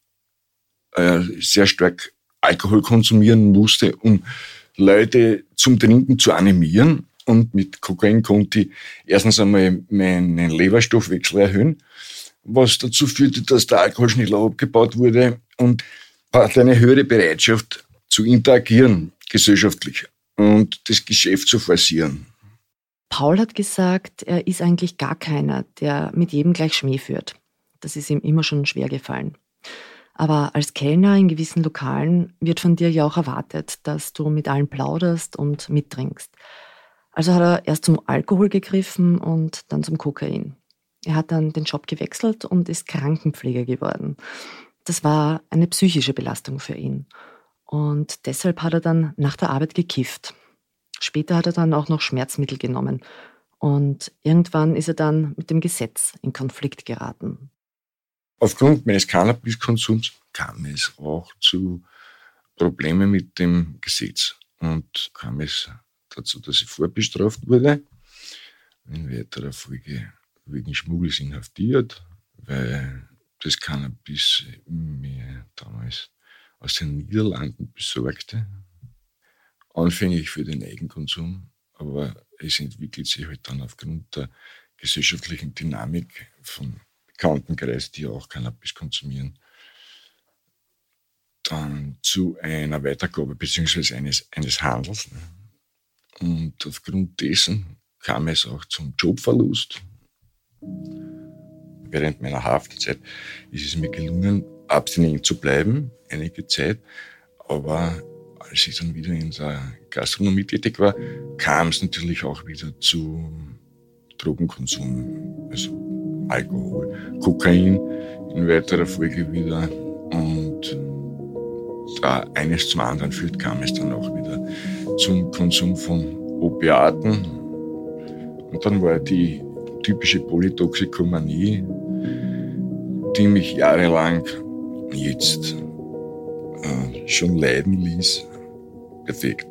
äh, sehr stark Alkohol konsumieren musste, um Leute zum Trinken zu animieren. Und mit Kokain konnte ich erstens einmal meinen Leberstoffwechsel erhöhen, was dazu führte, dass der Alkohol schneller abgebaut wurde und hat eine höhere Bereitschaft zu interagieren gesellschaftlich und das Geschäft zu forcieren. Paul hat gesagt, er ist eigentlich gar keiner, der mit jedem gleich Schmäh führt. Das ist ihm immer schon schwer gefallen. Aber als Kellner in gewissen Lokalen wird von dir ja auch erwartet, dass du mit allen plauderst und mittrinkst. Also hat er erst zum Alkohol gegriffen und dann zum Kokain. Er hat dann den Job gewechselt und ist Krankenpfleger geworden. Das war eine psychische Belastung für ihn. Und deshalb hat er dann nach der Arbeit gekifft. Später hat er dann auch noch Schmerzmittel genommen. Und irgendwann ist er dann mit dem Gesetz in Konflikt geraten. Aufgrund meines Cannabiskonsums kam es auch zu Problemen mit dem Gesetz und kam es dazu, dass ich vorbestraft wurde. In weiterer Folge wegen Schmuggels inhaftiert, weil das Cannabis mir damals aus den Niederlanden besorgte. Anfänglich für den Eigenkonsum, aber es entwickelt sich halt dann aufgrund der gesellschaftlichen Dynamik von Bekanntenkreis, die auch Cannabis konsumieren, dann zu einer Weitergabe bzw. Eines, eines Handels. Und aufgrund dessen kam es auch zum Jobverlust. Während meiner Haftzeit ist es mir gelungen, abstinent zu bleiben, einige Zeit. Aber als ich dann wieder in der Gastronomie tätig war, kam es natürlich auch wieder zu Drogenkonsum, also Alkohol, Kokain in weiterer Folge wieder. Und da eines zum anderen führt, kam es dann auch wieder zum Konsum von Opiaten. Und dann war die typische Polytoxikomanie, die mich jahrelang jetzt äh, schon leiden ließ, perfekt.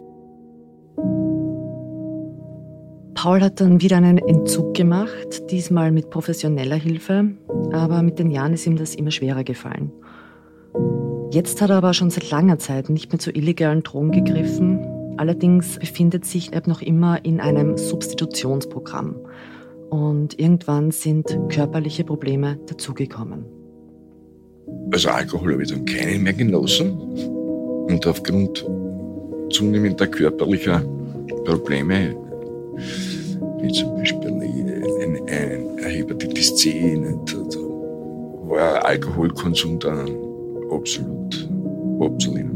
Paul hat dann wieder einen Entzug gemacht, diesmal mit professioneller Hilfe, aber mit den Jahren ist ihm das immer schwerer gefallen. Jetzt hat er aber schon seit langer Zeit nicht mehr zu illegalen Drogen gegriffen. Allerdings befindet sich er noch immer in einem Substitutionsprogramm. Und irgendwann sind körperliche Probleme dazugekommen. Also Alkohol habe ich dann keinen mehr genossen. Und aufgrund zunehmender körperlicher Probleme, wie zum Beispiel ein, ein Hepatitis C, war Alkoholkonsum dann absolut abzulehnen.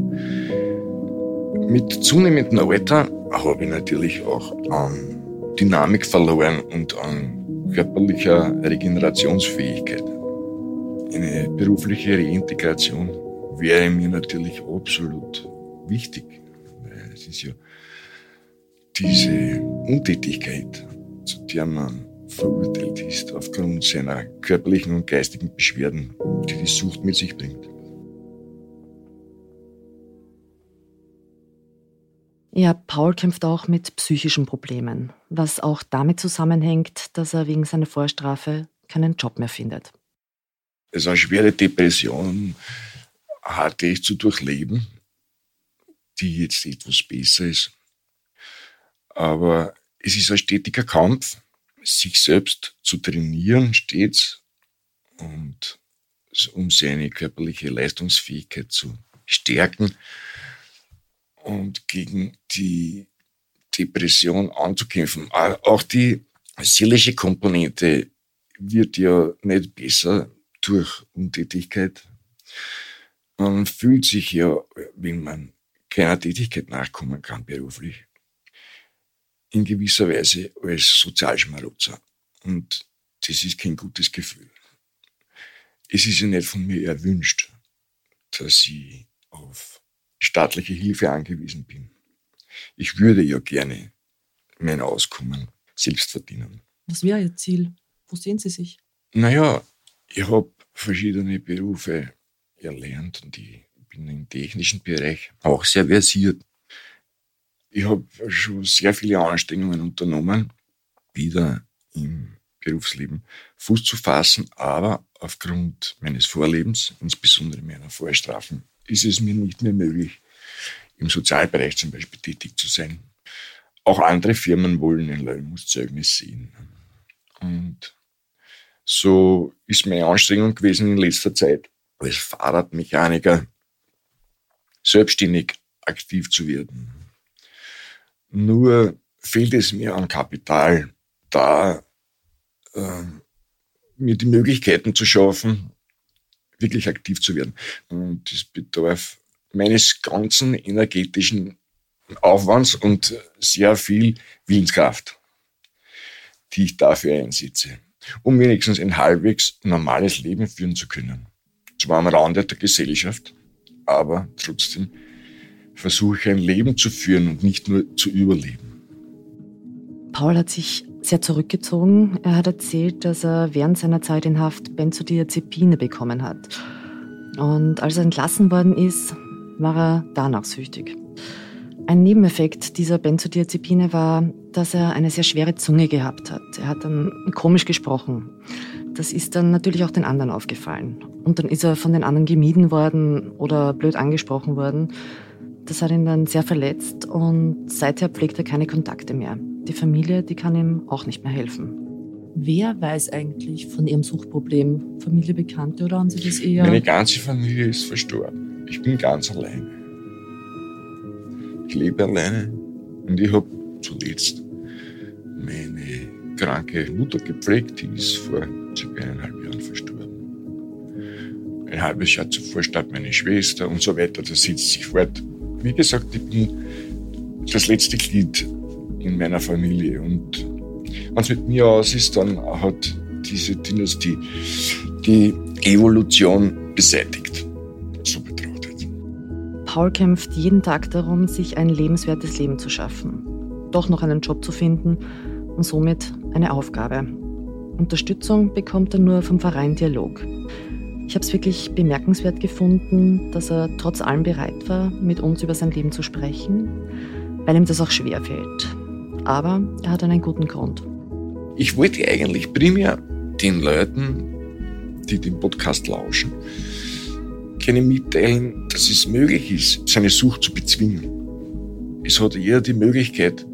Mit zunehmendem Alter habe ich natürlich auch an Dynamik verloren und an körperlicher Regenerationsfähigkeit. Eine berufliche Reintegration wäre mir natürlich absolut wichtig. Weil es ist ja diese Untätigkeit, zu der man verurteilt ist aufgrund seiner körperlichen und geistigen Beschwerden, die die Sucht mit sich bringt. Ja, Paul kämpft auch mit psychischen Problemen, was auch damit zusammenhängt, dass er wegen seiner Vorstrafe keinen Job mehr findet. Also eine schwere Depression hatte ich zu durchleben, die jetzt etwas besser ist. Aber es ist ein stetiger Kampf, sich selbst zu trainieren, stets, und um seine körperliche Leistungsfähigkeit zu stärken und gegen die Depression anzukämpfen. Auch die seelische Komponente wird ja nicht besser durch Untätigkeit. Man fühlt sich ja, wenn man keiner Tätigkeit nachkommen kann beruflich, in gewisser Weise als Sozialschmarotzer. Und das ist kein gutes Gefühl. Es ist ja nicht von mir erwünscht, dass ich auf staatliche Hilfe angewiesen bin. Ich würde ja gerne mein Auskommen selbst verdienen. Was wäre Ihr Ziel? Wo sehen Sie sich? Naja, ich habe verschiedene Berufe erlernt und ich bin im technischen Bereich auch sehr versiert. Ich habe schon sehr viele Anstrengungen unternommen, wieder im Berufsleben Fuß zu fassen, aber aufgrund meines Vorlebens, insbesondere meiner Vorstrafen, ist es mir nicht mehr möglich, im Sozialbereich zum Beispiel tätig zu sein. Auch andere Firmen wollen ein Leistungszeugnis sehen. Und so ist meine Anstrengung gewesen in letzter Zeit, als Fahrradmechaniker selbstständig aktiv zu werden. Nur fehlt es mir an Kapital, da äh, mir die Möglichkeiten zu schaffen, wirklich aktiv zu werden. Und das bedarf meines ganzen energetischen Aufwands und sehr viel Willenskraft, die ich dafür einsetze, um wenigstens ein halbwegs normales Leben führen zu können. Zwar am Rande der Gesellschaft, aber trotzdem versuche ich ein Leben zu führen und nicht nur zu überleben. Paul hat sich sehr zurückgezogen. Er hat erzählt, dass er während seiner Zeit in Haft Benzodiazepine bekommen hat. Und als er entlassen worden ist, war er danach süchtig. Ein Nebeneffekt dieser Benzodiazepine war, dass er eine sehr schwere Zunge gehabt hat. Er hat dann komisch gesprochen. Das ist dann natürlich auch den anderen aufgefallen. Und dann ist er von den anderen gemieden worden oder blöd angesprochen worden. Das hat ihn dann sehr verletzt und seither pflegt er keine Kontakte mehr. Die Familie, die kann ihm auch nicht mehr helfen. Wer weiß eigentlich von Ihrem Suchtproblem? Familie, Bekannte oder haben Sie das eher? Meine ganze Familie ist verstorben. Ich bin ganz allein. Lebe alleine und ich habe zuletzt meine kranke Mutter gepflegt, die ist vor circa eineinhalb Jahren verstorben. Ein halbes Jahr zuvor starb meine Schwester und so weiter. Das setzt sich fort. Wie gesagt, ich bin das letzte Glied in meiner Familie und wenn es mit mir aus ist, dann hat diese Dynastie die Evolution beseitigt. Paul kämpft jeden Tag darum, sich ein lebenswertes Leben zu schaffen, doch noch einen Job zu finden und somit eine Aufgabe. Unterstützung bekommt er nur vom Verein Dialog. Ich habe es wirklich bemerkenswert gefunden, dass er trotz allem bereit war, mit uns über sein Leben zu sprechen, weil ihm das auch schwer fällt. Aber er hat einen guten Grund. Ich wollte eigentlich primär den Leuten, die den Podcast lauschen, gerne mitteilen, dass es möglich ist, seine Sucht zu bezwingen. Es hat jeder die Möglichkeit,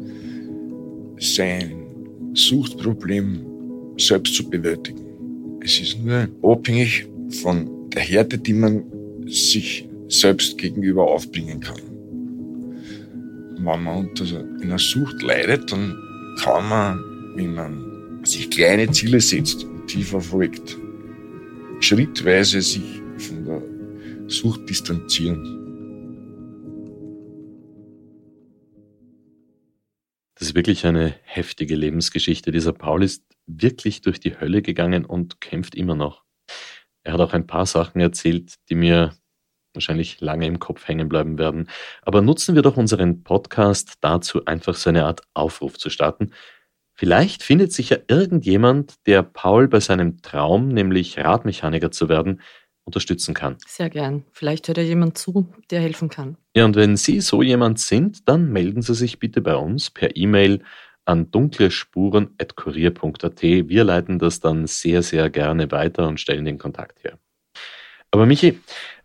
sein Suchtproblem selbst zu bewältigen. Es ist nur abhängig von der Härte, die man sich selbst gegenüber aufbringen kann. Wenn man unter einer Sucht leidet, dann kann man, wenn man sich kleine Ziele setzt und die verfolgt, schrittweise sich von der Sucht distanzieren. Das ist wirklich eine heftige Lebensgeschichte. Dieser Paul ist wirklich durch die Hölle gegangen und kämpft immer noch. Er hat auch ein paar Sachen erzählt, die mir wahrscheinlich lange im Kopf hängen bleiben werden. Aber nutzen wir doch unseren Podcast dazu, einfach so eine Art Aufruf zu starten. Vielleicht findet sich ja irgendjemand, der Paul bei seinem Traum, nämlich Radmechaniker zu werden, unterstützen kann. Sehr gern. Vielleicht hört ja jemand zu, der helfen kann. Ja, und wenn Sie so jemand sind, dann melden Sie sich bitte bei uns per E-Mail an dunklespuren.kurier.at. Wir leiten das dann sehr, sehr gerne weiter und stellen den Kontakt her. Aber Michi,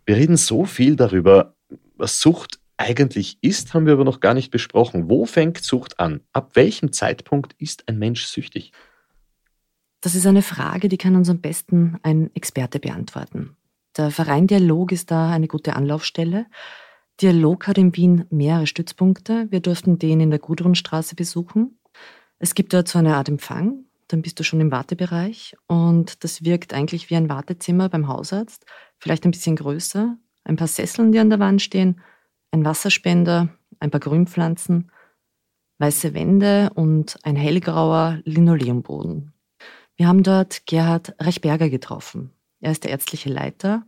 wir reden so viel darüber, was Sucht eigentlich ist, haben wir aber noch gar nicht besprochen. Wo fängt Sucht an? Ab welchem Zeitpunkt ist ein Mensch süchtig? Das ist eine Frage, die kann uns am besten ein Experte beantworten. Der Verein Dialog ist da eine gute Anlaufstelle. Dialog hat in Wien mehrere Stützpunkte. Wir durften den in der Gudrunstraße besuchen. Es gibt dort so eine Art Empfang. Dann bist du schon im Wartebereich und das wirkt eigentlich wie ein Wartezimmer beim Hausarzt. Vielleicht ein bisschen größer. Ein paar Sesseln, die an der Wand stehen, ein Wasserspender, ein paar Grünpflanzen, weiße Wände und ein hellgrauer Linoleumboden. Wir haben dort Gerhard Reichberger getroffen. Er ist der ärztliche Leiter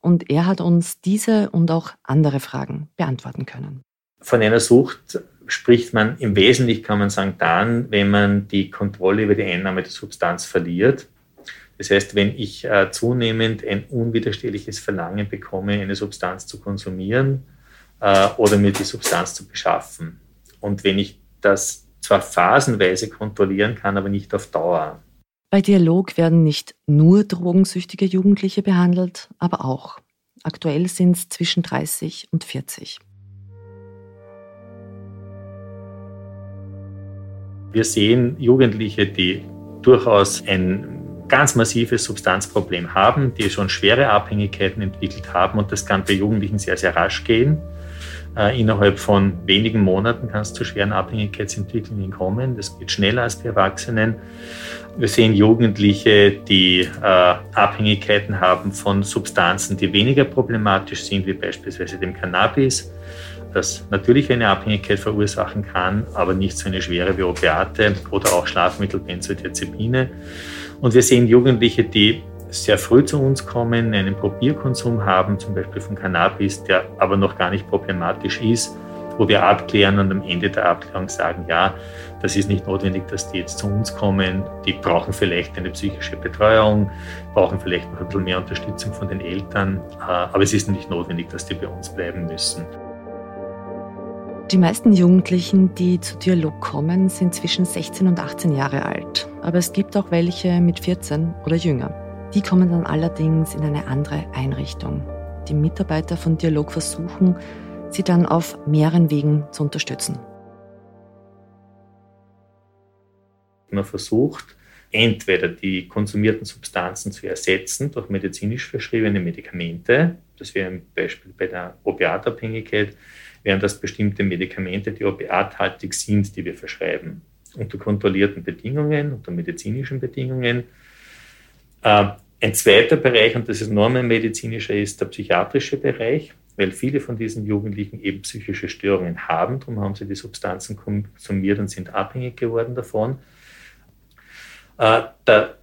und er hat uns diese und auch andere Fragen beantworten können. Von einer Sucht spricht man im Wesentlichen, kann man sagen, dann, wenn man die Kontrolle über die Einnahme der Substanz verliert. Das heißt, wenn ich äh, zunehmend ein unwiderstehliches Verlangen bekomme, eine Substanz zu konsumieren äh, oder mir die Substanz zu beschaffen. Und wenn ich das zwar phasenweise kontrollieren kann, aber nicht auf Dauer. Bei Dialog werden nicht nur drogensüchtige Jugendliche behandelt, aber auch. Aktuell sind es zwischen 30 und 40. Wir sehen Jugendliche, die durchaus ein ganz massives Substanzproblem haben, die schon schwere Abhängigkeiten entwickelt haben und das kann bei Jugendlichen sehr, sehr rasch gehen. Äh, innerhalb von wenigen Monaten kann es zu schweren Abhängigkeitsentwicklungen kommen. Das geht schneller als bei Erwachsenen. Wir sehen Jugendliche, die äh, Abhängigkeiten haben von Substanzen, die weniger problematisch sind, wie beispielsweise dem Cannabis, das natürlich eine Abhängigkeit verursachen kann, aber nicht so eine schwere wie Opiate oder auch Schlafmittel, Benzodiazepine. Und wir sehen Jugendliche, die sehr früh zu uns kommen, einen Probierkonsum haben, zum Beispiel von Cannabis, der aber noch gar nicht problematisch ist, wo wir abklären und am Ende der Abklärung sagen, ja, das ist nicht notwendig, dass die jetzt zu uns kommen. Die brauchen vielleicht eine psychische Betreuung, brauchen vielleicht noch ein bisschen mehr Unterstützung von den Eltern, äh, aber es ist nicht notwendig, dass die bei uns bleiben müssen. Die meisten Jugendlichen, die zu Dialog kommen, sind zwischen 16 und 18 Jahre alt. Aber es gibt auch welche mit 14 oder jünger. Die kommen dann allerdings in eine andere Einrichtung. Die Mitarbeiter von Dialog versuchen, sie dann auf mehreren Wegen zu unterstützen. Man versucht, entweder die konsumierten Substanzen zu ersetzen durch medizinisch verschriebene Medikamente. Das wäre ein Beispiel bei der Opiatabhängigkeit, wären das bestimmte Medikamente, die opiathaltig sind, die wir verschreiben. Unter kontrollierten Bedingungen, unter medizinischen Bedingungen. Äh, ein zweiter Bereich, und das ist normalmedizinischer, ist der psychiatrische Bereich, weil viele von diesen Jugendlichen eben psychische Störungen haben. Darum haben sie die Substanzen konsumiert und sind abhängig geworden davon. Äh, der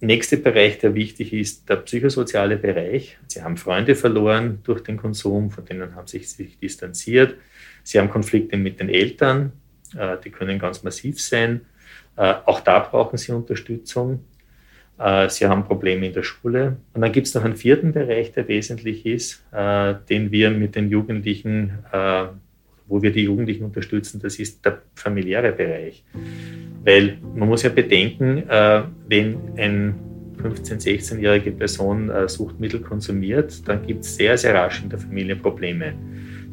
nächste Bereich, der wichtig ist, der psychosoziale Bereich. Sie haben Freunde verloren durch den Konsum, von denen haben sie sich distanziert. Sie haben Konflikte mit den Eltern, äh, die können ganz massiv sein. Auch da brauchen sie Unterstützung. Äh, sie haben Probleme in der Schule. Und dann gibt es noch einen vierten Bereich, der wesentlich ist, äh, den wir mit den Jugendlichen, äh, wo wir die Jugendlichen unterstützen, das ist der familiäre Bereich. Weil man muss ja bedenken, wenn ein 15-, 16-jährige Person Suchtmittel konsumiert, dann gibt es sehr, sehr rasch in der Familie Probleme.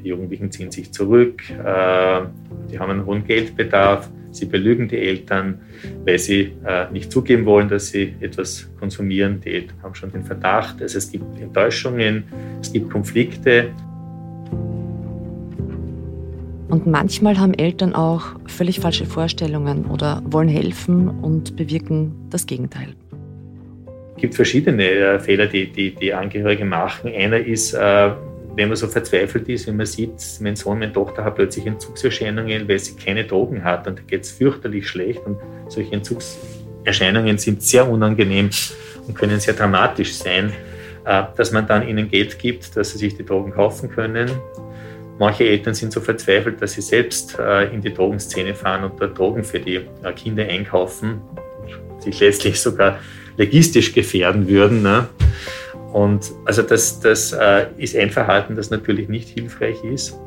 Die Jugendlichen ziehen sich zurück, die haben einen hohen Geldbedarf Sie belügen die Eltern, weil sie äh, nicht zugeben wollen, dass sie etwas konsumieren. Die Eltern haben schon den Verdacht. Also es gibt Enttäuschungen, es gibt Konflikte. Und manchmal haben Eltern auch völlig falsche Vorstellungen oder wollen helfen und bewirken das Gegenteil. Es gibt verschiedene äh, Fehler, die, die die Angehörige machen. Einer ist, äh, wenn man so verzweifelt ist, wenn man sieht, mein Sohn, meine Tochter hat plötzlich Entzugserscheinungen, weil sie keine Drogen hat und da geht es fürchterlich schlecht und solche Entzugserscheinungen sind sehr unangenehm und können sehr dramatisch sein, äh, dass man dann ihnen Geld gibt, dass sie sich die Drogen kaufen können. Manche Eltern sind so verzweifelt, dass sie selbst äh, in die Drogenszene fahren und dort Drogen für die äh, Kinder einkaufen, sich letztlich sogar legistisch gefährden würden. Ne? Und also das, das äh, ist ein Verhalten, das natürlich nicht hilfreich ist.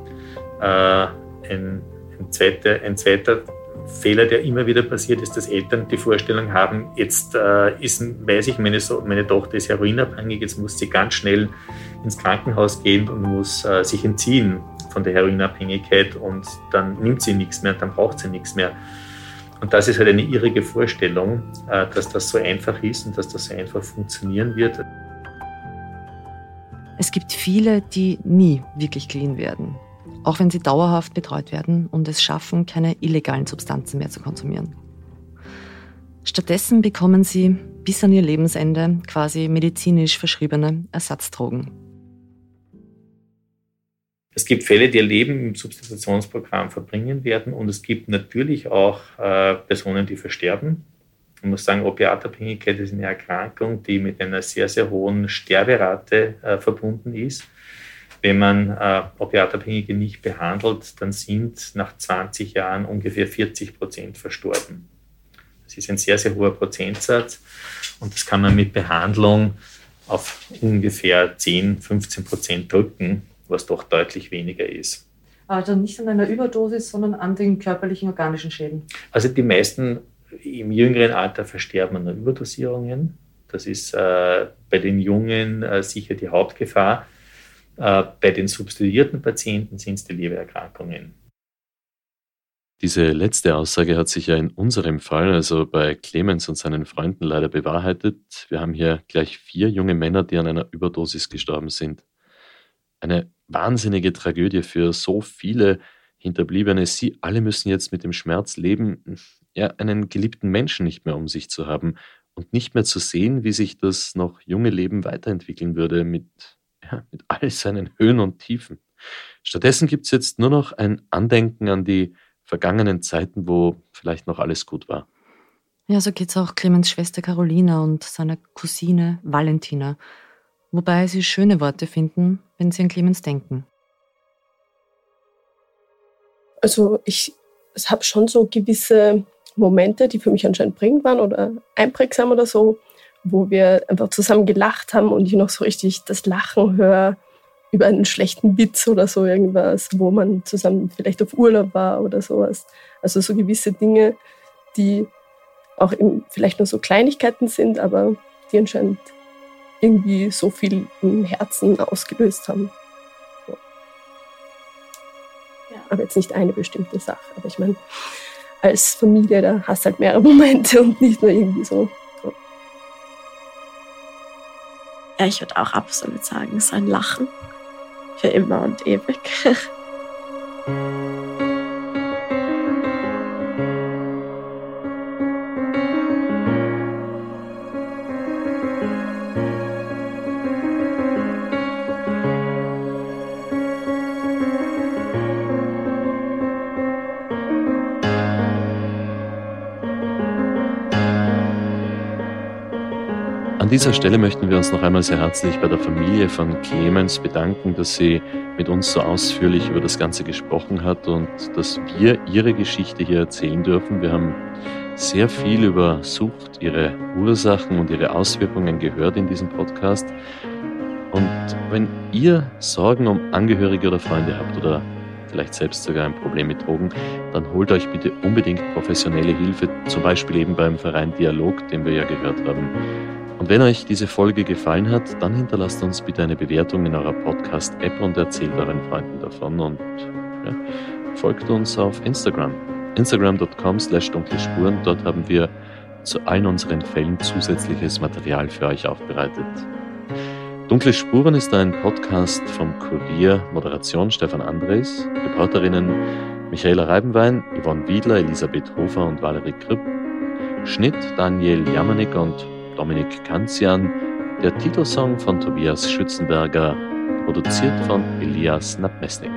Äh, ein, ein, zweiter, ein zweiter Fehler, der immer wieder passiert, ist, dass Eltern die Vorstellung haben, jetzt äh, ist, weiß ich, meine, so meine Tochter ist heroinabhängig, jetzt muss sie ganz schnell ins Krankenhaus gehen und muss äh, sich entziehen von der Heroinabhängigkeit und dann nimmt sie nichts mehr und dann braucht sie nichts mehr. Und das ist halt eine irrige Vorstellung, äh, dass das so einfach ist und dass das so einfach funktionieren wird. Es gibt viele, die nie wirklich clean werden, auch wenn sie dauerhaft betreut werden und es schaffen, keine illegalen Substanzen mehr zu konsumieren. Stattdessen bekommen sie bis an ihr Lebensende quasi medizinisch verschriebene Ersatzdrogen. Es gibt Fälle, die ihr Leben im Substitutionsprogramm verbringen werden und es gibt natürlich auch äh, Personen, die versterben. Ich muss sagen, Opiatabhängigkeit ist eine Erkrankung, die mit einer sehr, sehr hohen Sterberate äh, verbunden ist. Wenn man äh, Opiatabhängige nicht behandelt, dann sind nach 20 Jahren ungefähr 40 Prozent verstorben. Das ist ein sehr, sehr hoher Prozentsatz und das kann man mit Behandlung auf ungefähr 10, 15 Prozent drücken was doch deutlich weniger ist. Also nicht an einer Überdosis, sondern an den körperlichen organischen Schäden. Also die meisten im jüngeren Alter versterben an Überdosierungen. Das ist äh, bei den Jungen äh, sicher die Hauptgefahr. Äh, bei den substituierten Patienten sind es die Lebererkrankungen. Diese letzte Aussage hat sich ja in unserem Fall, also bei Clemens und seinen Freunden, leider bewahrheitet. Wir haben hier gleich vier junge Männer, die an einer Überdosis gestorben sind. Eine wahnsinnige Tragödie für so viele Hinterbliebene. Sie alle müssen jetzt mit dem Schmerz leben, ja, einen geliebten Menschen nicht mehr um sich zu haben und nicht mehr zu sehen, wie sich das noch junge Leben weiterentwickeln würde mit, ja, mit all seinen Höhen und Tiefen. Stattdessen gibt es jetzt nur noch ein Andenken an die vergangenen Zeiten, wo vielleicht noch alles gut war. Ja, so geht es auch Clemens Schwester Carolina und seiner Cousine Valentina wobei sie schöne Worte finden, wenn sie an Clemens denken. Also ich habe schon so gewisse Momente, die für mich anscheinend prägend waren oder einprägsam oder so, wo wir einfach zusammen gelacht haben und ich noch so richtig das Lachen höre über einen schlechten Witz oder so irgendwas, wo man zusammen vielleicht auf Urlaub war oder sowas. Also so gewisse Dinge, die auch vielleicht nur so Kleinigkeiten sind, aber die anscheinend irgendwie so viel im Herzen ausgelöst haben. Aber jetzt nicht eine bestimmte Sache. Aber ich meine, als Familie, da hast du halt mehrere *laughs* Momente und nicht nur irgendwie so. Ja, ich würde auch absolut sagen, sein Lachen. Für immer und ewig. *laughs* An dieser Stelle möchten wir uns noch einmal sehr herzlich bei der Familie von Clemens bedanken, dass sie mit uns so ausführlich über das Ganze gesprochen hat und dass wir ihre Geschichte hier erzählen dürfen. Wir haben sehr viel über Sucht, ihre Ursachen und ihre Auswirkungen gehört in diesem Podcast. Und wenn ihr Sorgen um Angehörige oder Freunde habt oder vielleicht selbst sogar ein Problem mit Drogen, dann holt euch bitte unbedingt professionelle Hilfe, zum Beispiel eben beim Verein Dialog, den wir ja gehört haben. Und wenn euch diese Folge gefallen hat, dann hinterlasst uns bitte eine Bewertung in eurer Podcast-App und erzählt euren Freunden davon und ja, folgt uns auf Instagram. Instagram.com slash dunkle Spuren. Dort haben wir zu allen unseren Fällen zusätzliches Material für euch aufbereitet. Dunkle Spuren ist ein Podcast vom Kurier, Moderation Stefan Andres, Reporterinnen Michaela Reibenwein, Yvonne Wiedler, Elisabeth Hofer und Valerie Kripp, Schnitt Daniel Jamanik und Dominik Kanzian, der Titelsong von Tobias Schützenberger, produziert von Elias Nabmesnik.